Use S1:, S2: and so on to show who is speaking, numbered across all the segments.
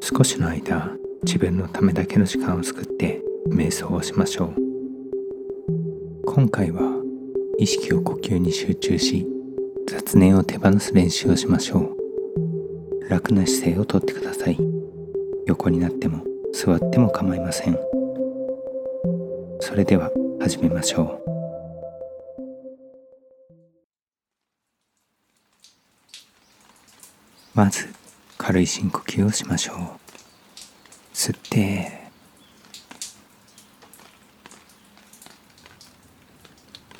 S1: 少しの間自分のためだけの時間を作って瞑想をしましょう。今回は意識を呼吸に集中し雑念を手放す練習をしましょう。楽な姿勢をとってください。横になっても座っても構いません。それでは始めましょう。まず軽い深呼吸をしましょう。吸って。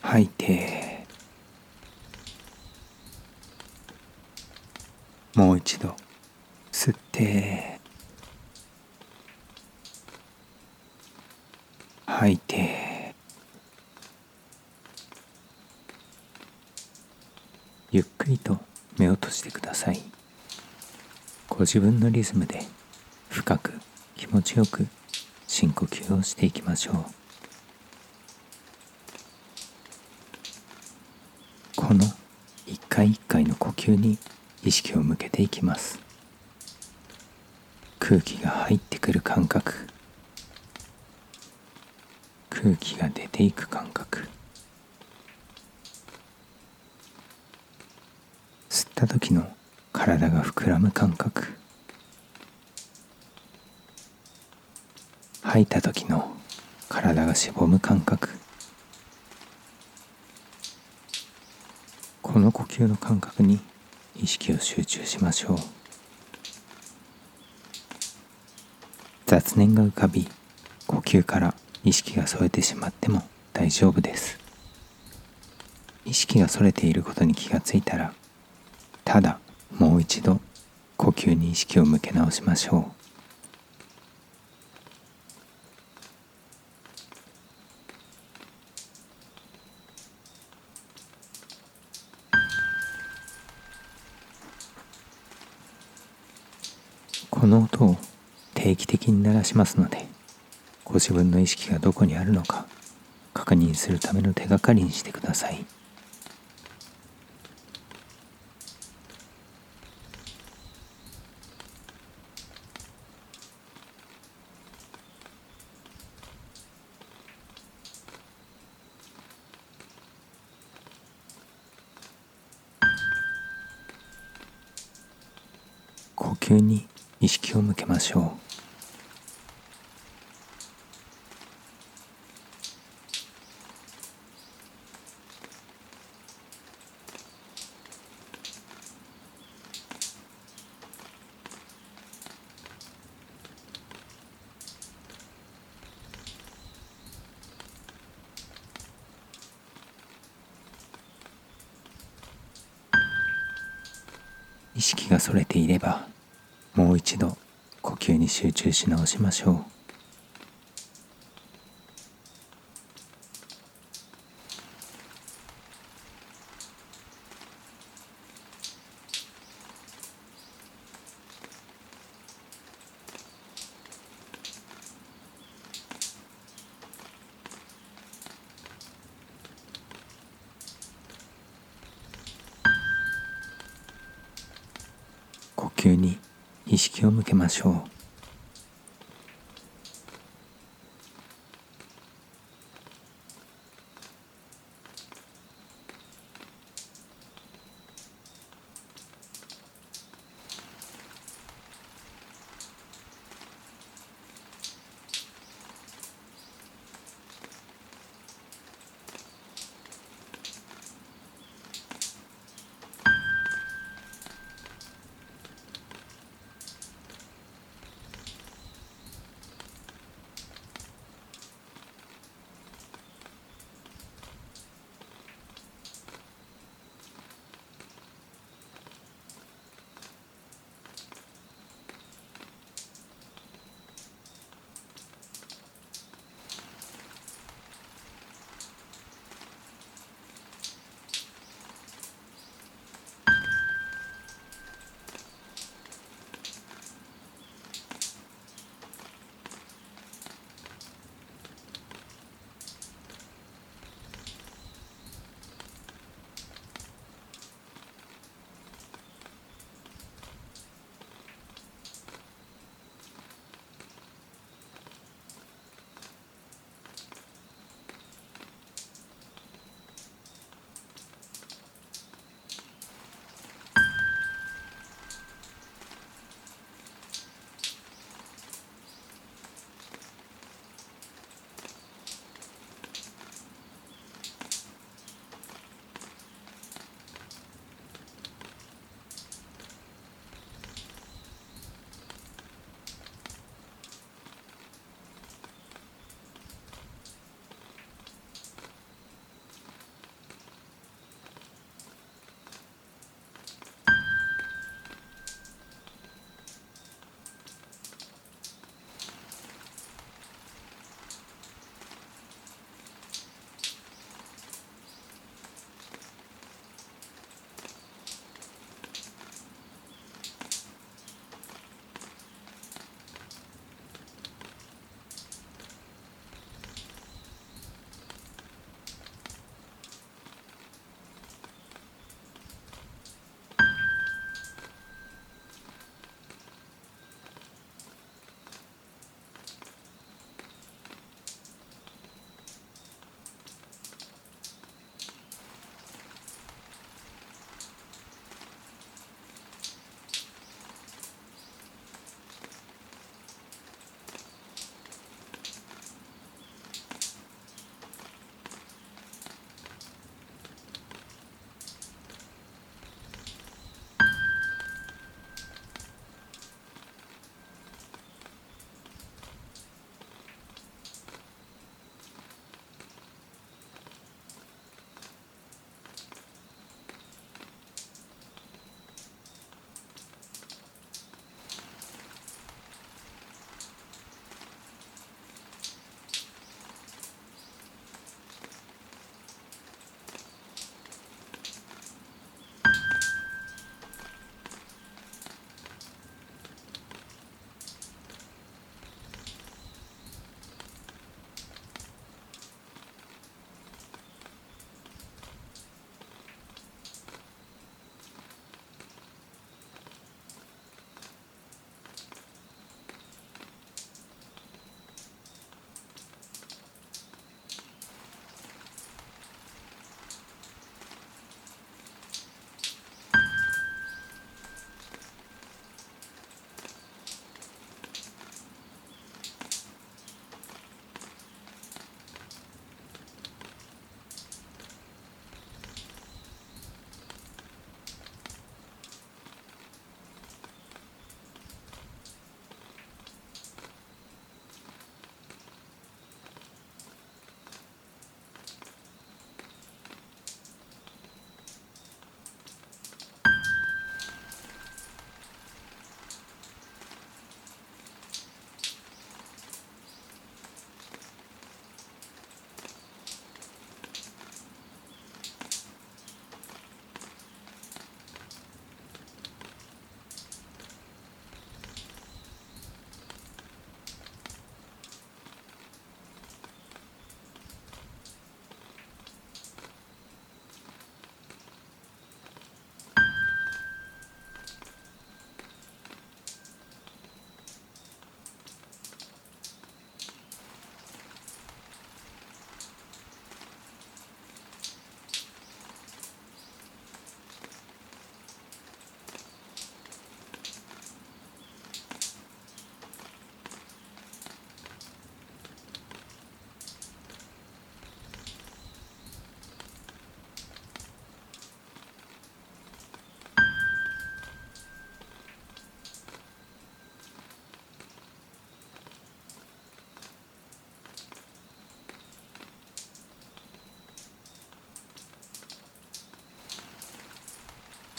S1: 吐いて。もう一度。吸って。吐いて。ゆっくりと目を閉じてください。ご自分のリズムで深く気持ちよく深呼吸をしていきましょう。この一回一回の呼吸に意識を向けていきます。空気が入ってくる感覚。空気が出ていく感覚。吸った時の体が膨らむ感覚。吐いた時の体がしぼむ感覚。この呼吸の感覚に意識を集中しましょう。雑念が浮かび呼吸から意識がそれてしまっても大丈夫です。意識がそれていることに気がついたらただもう一度呼吸に意識を向け直しましょう。この音を定期的に鳴らしますのでご自分の意識がどこにあるのか確認するための手がかりにしてください。呼吸に意識を向けましょう。意識がそれていればもう一度呼吸に集中し直しましょう。呼吸に意識を向けましょう。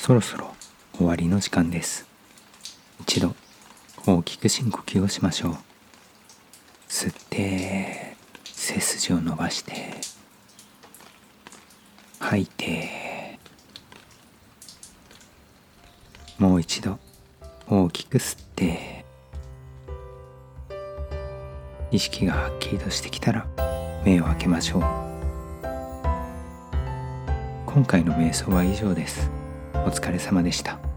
S1: そろそろ終わりの時間です。一度大きく深呼吸をしましょう。吸って背筋を伸ばして吐いてもう一度大きく吸って意識がはっきりとしてきたら目を開けましょう。今回の瞑想は以上です。お疲れ様でした。